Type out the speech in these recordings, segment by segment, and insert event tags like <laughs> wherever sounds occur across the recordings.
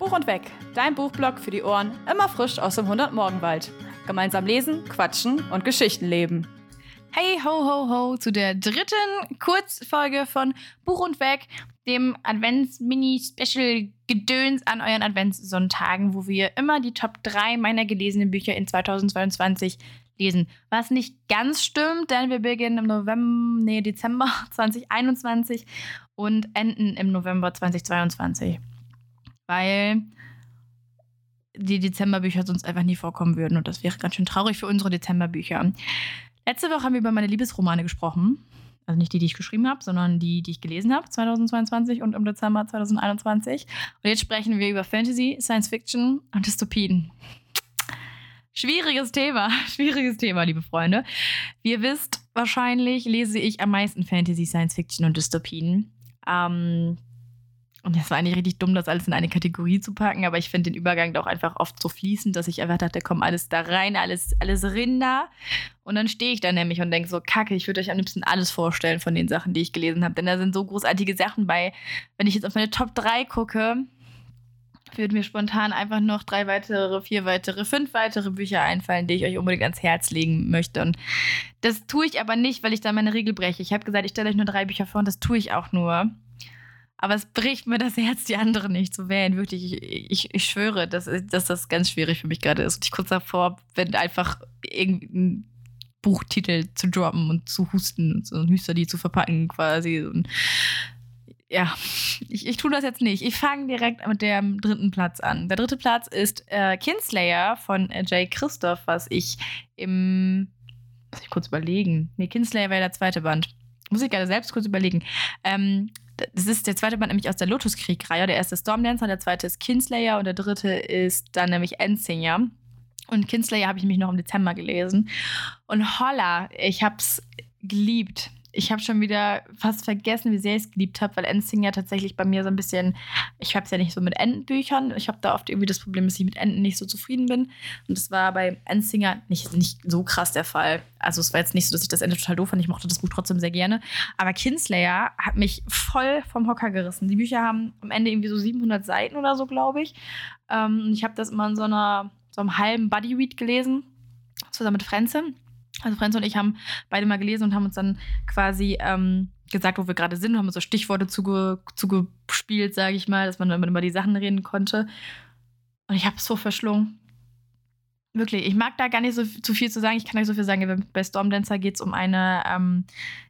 Buch und Weg, dein Buchblog für die Ohren, immer frisch aus dem 100-Morgenwald. Gemeinsam lesen, quatschen und Geschichten leben. Hey ho ho ho zu der dritten Kurzfolge von Buch und Weg, dem Advents-Mini-Special-Gedöns an euren Adventssonntagen, wo wir immer die Top 3 meiner gelesenen Bücher in 2022 lesen. Was nicht ganz stimmt, denn wir beginnen im November, nee, Dezember <laughs> 2021 und enden im November 2022. Weil die Dezemberbücher sonst einfach nie vorkommen würden und das wäre ganz schön traurig für unsere Dezemberbücher. Letzte Woche haben wir über meine Liebesromane gesprochen. Also nicht die, die ich geschrieben habe, sondern die, die ich gelesen habe, 2022 und im Dezember 2021. Und jetzt sprechen wir über Fantasy, Science Fiction und Dystopien. Schwieriges Thema, <laughs> schwieriges Thema, liebe Freunde. Wie ihr wisst, wahrscheinlich lese ich am meisten Fantasy, Science Fiction und Dystopien. Ähm, und das war eigentlich richtig dumm, das alles in eine Kategorie zu packen, aber ich finde den Übergang doch einfach oft so fließend, dass ich einfach dachte, komm, alles da rein, alles, alles Rinder. Und dann stehe ich da nämlich und denke so, kacke, ich würde euch am liebsten alles vorstellen von den Sachen, die ich gelesen habe. Denn da sind so großartige Sachen bei. Wenn ich jetzt auf meine Top 3 gucke, würden mir spontan einfach noch drei weitere, vier weitere, fünf weitere Bücher einfallen, die ich euch unbedingt ans Herz legen möchte. Und das tue ich aber nicht, weil ich da meine Regel breche. Ich habe gesagt, ich stelle euch nur drei Bücher vor und das tue ich auch nur. Aber es bricht mir das Herz, die anderen nicht zu wählen. Wirklich, ich, ich, ich schwöre, dass, dass das ganz schwierig für mich gerade ist. Und ich kurz davor bin, einfach irgendein Buchtitel zu droppen und zu husten und so ein Hüsterlied zu verpacken quasi. Und ja, ich, ich tue das jetzt nicht. Ich fange direkt mit dem dritten Platz an. Der dritte Platz ist äh, Kinslayer von äh, Jay Christoph, was ich im. Muss ich kurz überlegen. Nee, Kinslayer wäre der zweite Band. Muss ich gerade selbst kurz überlegen. Ähm, das ist der zweite Band nämlich aus der Lotuskrieg-Reihe. Der erste ist Stormdancer, der zweite ist Kinslayer und der dritte ist dann nämlich Endsinger. Und Kinslayer habe ich nämlich noch im Dezember gelesen. Und holla, ich habe es geliebt ich habe schon wieder fast vergessen, wie sehr ich es geliebt habe, weil Ending ja tatsächlich bei mir so ein bisschen, ich habe es ja nicht so mit Endenbüchern. Ich habe da oft irgendwie das Problem, dass ich mit Enden nicht so zufrieden bin. Und das war bei Endsinger nicht, nicht so krass der Fall. Also es war jetzt nicht so, dass ich das Ende total doof fand. Ich mochte das Buch trotzdem sehr gerne. Aber Kinslayer hat mich voll vom Hocker gerissen. Die Bücher haben am Ende irgendwie so 700 Seiten oder so, glaube ich. Ähm, ich habe das immer in so einer so einem halben Buddy-Read gelesen, zusammen mit Frenze. Also Franz und ich haben beide mal gelesen und haben uns dann quasi ähm, gesagt, wo wir gerade sind, und haben uns so Stichworte zuge zugespielt, sage ich mal, dass man dann über die Sachen reden konnte. Und ich habe es so verschlungen. Wirklich, ich mag da gar nicht so zu viel zu sagen. Ich kann nicht so viel sagen. Bei Stormdancer geht es um eine, ähm,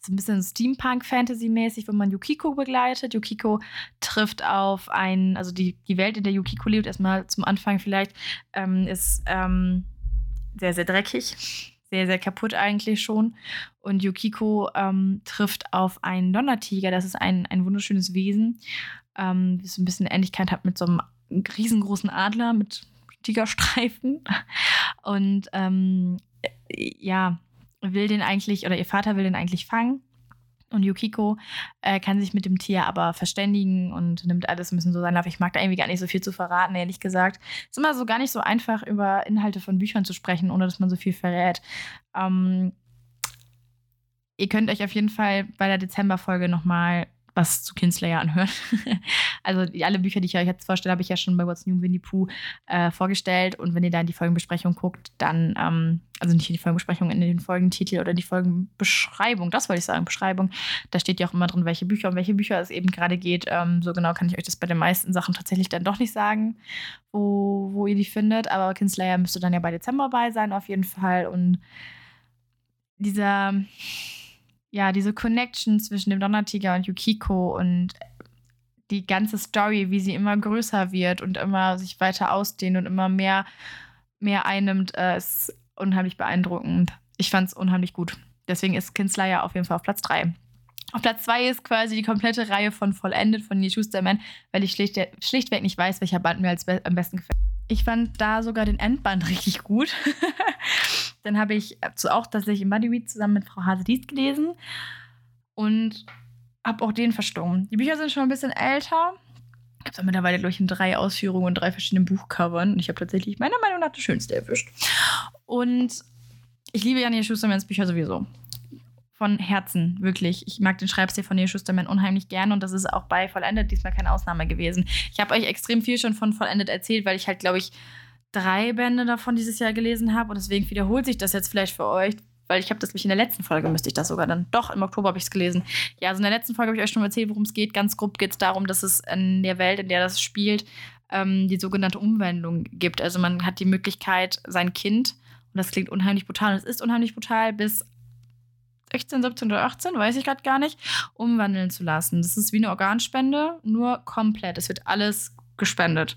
so ein bisschen Steampunk-Fantasy-mäßig, wo man Yukiko begleitet. Yukiko trifft auf ein, also die, die Welt, in der Yukiko lebt, erstmal zum Anfang vielleicht, ähm, ist ähm, sehr, sehr dreckig sehr, sehr kaputt eigentlich schon. Und Yukiko ähm, trifft auf einen Donnertiger. Das ist ein, ein wunderschönes Wesen, ähm, das ein bisschen Ähnlichkeit hat mit so einem riesengroßen Adler mit Tigerstreifen. <laughs> Und ähm, ja, will den eigentlich, oder ihr Vater will den eigentlich fangen. Und Yukiko äh, kann sich mit dem Tier aber verständigen und nimmt alles ein bisschen so sein Lauf. Ich mag da irgendwie gar nicht so viel zu verraten, ehrlich gesagt. Es ist immer so gar nicht so einfach, über Inhalte von Büchern zu sprechen, ohne dass man so viel verrät. Ähm, ihr könnt euch auf jeden Fall bei der Dezember-Folge nochmal was zu Kinslayer anhören. <laughs> also die, alle Bücher, die ich euch jetzt vorstelle, habe ich ja schon bei What's New Winnie Pooh äh, vorgestellt. Und wenn ihr da in die Folgenbesprechung guckt, dann, ähm, also nicht in die Folgenbesprechung, in den Folgentitel oder die Folgenbeschreibung, das wollte ich sagen, Beschreibung, da steht ja auch immer drin, welche Bücher um welche Bücher es eben gerade geht. Ähm, so genau kann ich euch das bei den meisten Sachen tatsächlich dann doch nicht sagen, wo, wo ihr die findet. Aber Kinslayer müsste dann ja bei Dezember bei sein, auf jeden Fall. Und dieser ja, diese Connection zwischen dem Donnertiger und Yukiko und die ganze Story, wie sie immer größer wird und immer sich weiter ausdehnt und immer mehr, mehr einnimmt, äh, ist unheimlich beeindruckend. Ich fand es unheimlich gut. Deswegen ist Kinslayer auf jeden Fall auf Platz 3. Auf Platz 2 ist quasi die komplette Reihe von Vollendet von Neil Schusterman, weil ich schlicht, schlichtweg nicht weiß, welcher Band mir als be am besten gefällt. Ich fand da sogar den Endband <laughs> richtig gut. Dann habe ich auch tatsächlich im Bodyweed zusammen mit Frau Hase-Dietz gelesen und habe auch den verstummt. Die Bücher sind schon ein bisschen älter. Ich habe es mittlerweile, glaube ich, in drei Ausführungen und drei verschiedenen Buchcovern. Und ich habe tatsächlich meiner Meinung nach das Schönste erwischt. Und ich liebe Janine Schustermans Bücher sowieso. von Herzen, wirklich. Ich mag den Schreibstil von Neil Schusterman unheimlich gern und das ist auch bei Vollendet diesmal keine Ausnahme gewesen. Ich habe euch extrem viel schon von Vollendet erzählt, weil ich halt, glaube ich, drei Bände davon dieses Jahr gelesen habe und deswegen wiederholt sich das jetzt vielleicht für euch, weil ich habe das mich in der letzten Folge müsste ich das sogar dann doch im Oktober habe ich es gelesen. Ja, also in der letzten Folge habe ich euch schon erzählt, worum es geht. Ganz grob geht es darum, dass es in der Welt, in der das spielt, ähm, die sogenannte Umwandlung gibt. Also man hat die Möglichkeit, sein Kind und das klingt unheimlich brutal und es ist unheimlich brutal bis 16, 17 oder 18, weiß ich gerade gar nicht, umwandeln zu lassen. Das ist wie eine Organspende, nur komplett. Es wird alles gespendet.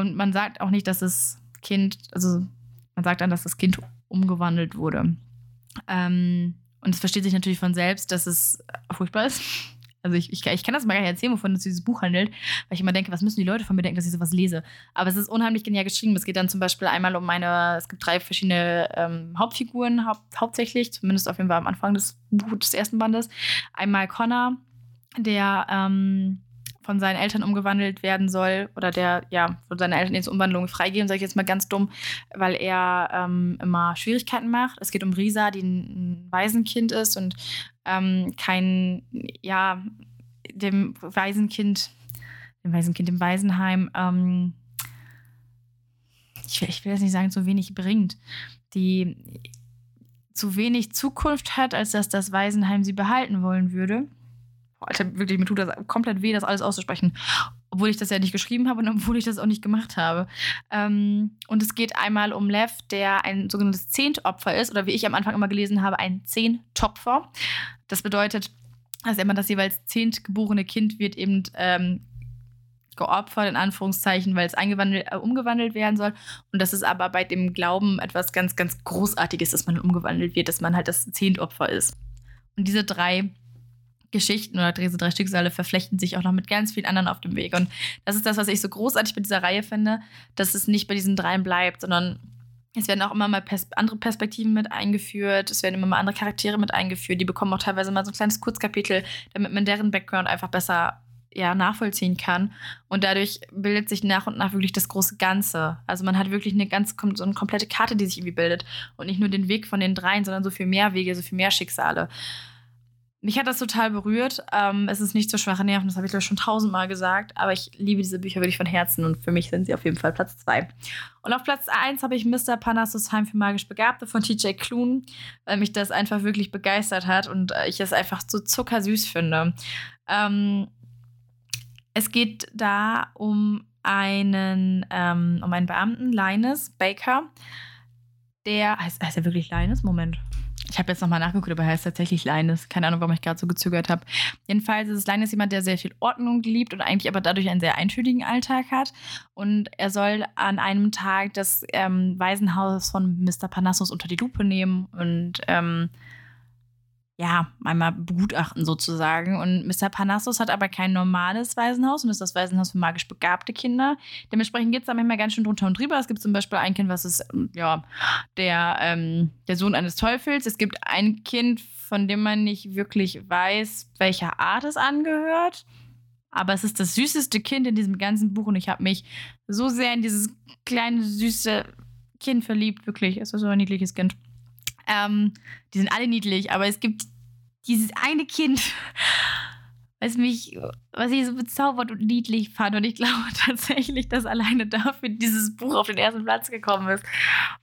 Und man sagt auch nicht, dass das Kind, also man sagt dann, dass das Kind umgewandelt wurde. Ähm, und es versteht sich natürlich von selbst, dass es furchtbar ist. <laughs> Also ich, ich, ich kann das mal gar nicht erzählen, wovon es dieses Buch handelt, weil ich immer denke, was müssen die Leute von mir denken, dass ich sowas lese. Aber es ist unheimlich genial geschrieben. Es geht dann zum Beispiel einmal um eine, es gibt drei verschiedene ähm, Hauptfiguren, hau hauptsächlich, zumindest auf jeden Fall am Anfang des Buches des ersten Bandes. Einmal Connor, der ähm, von seinen Eltern umgewandelt werden soll oder der ja von seinen Eltern jetzt Umwandlung freigeben, sage ich jetzt mal ganz dumm, weil er ähm, immer Schwierigkeiten macht. Es geht um Risa, die ein Waisenkind ist und ähm, kein, ja, dem Waisenkind, dem Waisenkind im Waisenheim, ähm, ich, ich will jetzt nicht sagen, zu wenig bringt, die zu wenig Zukunft hat, als dass das Waisenheim sie behalten wollen würde Alter, wirklich, mir tut das komplett weh, das alles auszusprechen. Obwohl ich das ja nicht geschrieben habe und obwohl ich das auch nicht gemacht habe. Ähm, und es geht einmal um Lev, der ein sogenanntes Zehntopfer ist, oder wie ich am Anfang immer gelesen habe, ein Zehntopfer. Das bedeutet, dass immer das jeweils zehntgeborene Kind wird eben ähm, geopfert, in Anführungszeichen, weil es äh, umgewandelt werden soll. Und das ist aber bei dem Glauben etwas ganz, ganz Großartiges, dass man umgewandelt wird, dass man halt das Zehntopfer ist. Und diese drei Geschichten oder diese drei Schicksale verflechten sich auch noch mit ganz vielen anderen auf dem Weg. Und das ist das, was ich so großartig bei dieser Reihe finde, dass es nicht bei diesen dreien bleibt, sondern es werden auch immer mal pers andere Perspektiven mit eingeführt, es werden immer mal andere Charaktere mit eingeführt, die bekommen auch teilweise mal so ein kleines Kurzkapitel, damit man deren Background einfach besser ja, nachvollziehen kann. Und dadurch bildet sich nach und nach wirklich das große Ganze. Also man hat wirklich eine ganz so eine komplette Karte, die sich irgendwie bildet. Und nicht nur den Weg von den dreien, sondern so viel mehr Wege, so viel mehr Schicksale. Mich hat das total berührt. Ähm, es ist nicht so schwache Nerven, das habe ich glaube schon tausendmal gesagt, aber ich liebe diese Bücher wirklich von Herzen und für mich sind sie auf jeden Fall Platz zwei. Und auf Platz eins habe ich Mr. Panassus Heim für magisch Begabte von TJ Klun, weil mich das einfach wirklich begeistert hat und äh, ich es einfach so zuckersüß finde. Ähm, es geht da um einen, ähm, um einen Beamten, Linus Baker, der, heißt, heißt er wirklich Linus? Moment. Ich habe jetzt nochmal nachgeguckt, aber er heißt tatsächlich Linus. Keine Ahnung, warum ich gerade so gezögert habe. Jedenfalls ist es Linus jemand, der sehr viel Ordnung liebt und eigentlich aber dadurch einen sehr eintönigen Alltag hat. Und er soll an einem Tag das ähm, Waisenhaus von Mr. Panassus unter die Lupe nehmen und ähm, ja, einmal begutachten sozusagen. Und Mr. Panassus hat aber kein normales Waisenhaus und ist das Waisenhaus für magisch begabte Kinder. Dementsprechend geht es da manchmal ganz schön drunter und drüber. Es gibt zum Beispiel ein Kind, was ist, ja, der, ähm, der Sohn eines Teufels. Es gibt ein Kind, von dem man nicht wirklich weiß, welcher Art es angehört. Aber es ist das süßeste Kind in diesem ganzen Buch und ich habe mich so sehr in dieses kleine, süße Kind verliebt. Wirklich, es ist so ein niedliches Kind. Ähm, die sind alle niedlich, aber es gibt dieses eine Kind, was mich, was ich so bezaubert und niedlich fand. Und ich glaube <laughs> tatsächlich, dass alleine dafür dieses Buch auf den ersten Platz gekommen ist,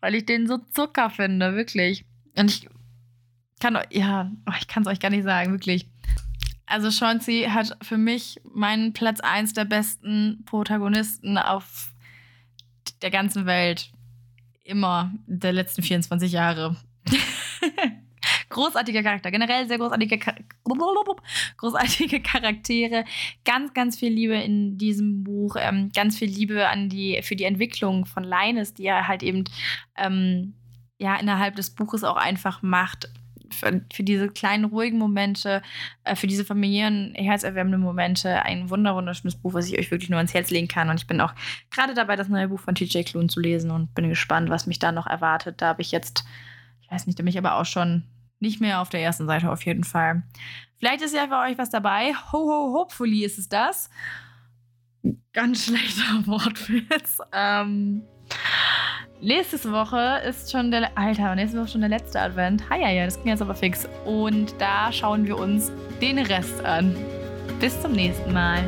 weil ich den so Zucker finde, wirklich. Und ich kann, ja, ich kann es euch gar nicht sagen, wirklich. Also Chauncey hat für mich meinen Platz 1 der besten Protagonisten auf der ganzen Welt immer der letzten 24 Jahre. Großartiger Charakter, generell sehr großartige, großartige <laughs> Charaktere, ganz, ganz viel Liebe in diesem Buch, ähm, ganz viel Liebe an die, für die Entwicklung von Linus, die er halt eben ähm, ja innerhalb des Buches auch einfach macht. Für, für diese kleinen, ruhigen Momente, äh, für diese familiären, herzerwärmenden Momente ein wunderschönes Buch, was ich euch wirklich nur ans Herz legen kann. Und ich bin auch gerade dabei, das neue Buch von TJ Klune zu lesen und bin gespannt, was mich da noch erwartet. Da habe ich jetzt ich weiß nicht, da bin ich aber auch schon nicht mehr auf der ersten Seite auf jeden Fall. Vielleicht ist ja für euch was dabei. Ho, ho, hopefully ist es das. Ganz schlechter <laughs> Wortwitz. Ähm, Nächste Woche ist schon der. Alter, nächste Woche schon der letzte Advent. Hi, ja, ja, das ging jetzt aber fix. Und da schauen wir uns den Rest an. Bis zum nächsten Mal.